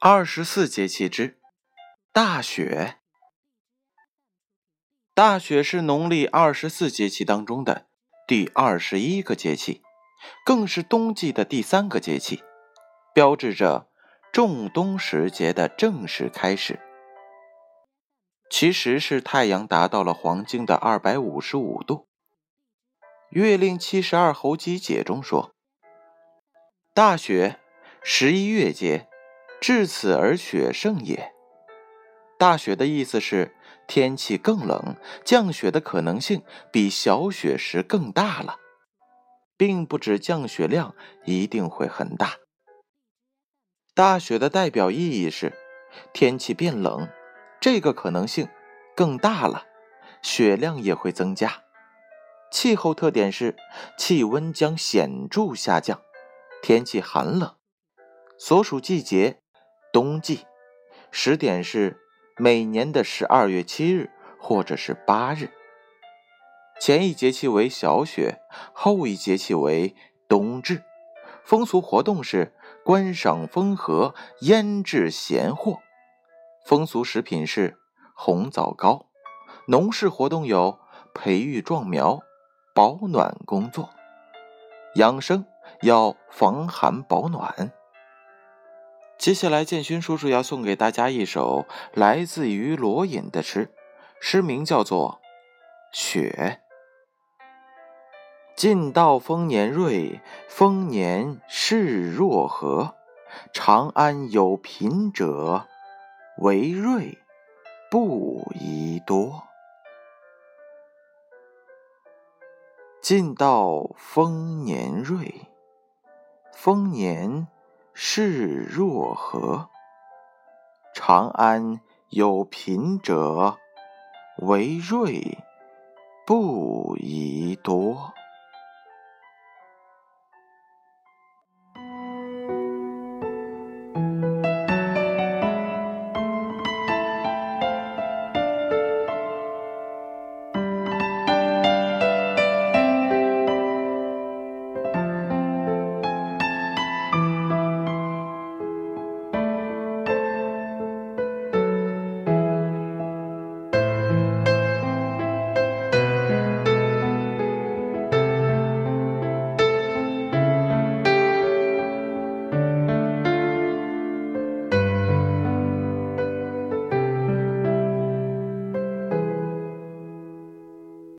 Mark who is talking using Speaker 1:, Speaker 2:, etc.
Speaker 1: 二十四节气之大雪。大雪是农历二十四节气当中的第二十一个节气，更是冬季的第三个节气，标志着仲冬时节的正式开始。其实是太阳达到了黄经的二百五十五度。《月令七十二候集解》中说：“大雪，十一月节。”至此而雪盛也。大雪的意思是天气更冷，降雪的可能性比小雪时更大了，并不指降雪量一定会很大。大雪的代表意义是天气变冷，这个可能性更大了，雪量也会增加。气候特点是气温将显著下降，天气寒冷。所属季节。冬季时点是每年的十二月七日或者是八日。前一节气为小雪，后一节气为冬至。风俗活动是观赏风荷、腌制咸货。风俗食品是红枣糕。农事活动有培育壮苗、保暖工作。养生要防寒保暖。接下来，建勋叔叔要送给大家一首来自于罗隐的诗，诗名叫做《雪》。晋道丰年瑞，丰年势若何？长安有贫者，为瑞不宜多。晋道丰年瑞，丰年。是若何？长安有贫者，为瑞不宜多。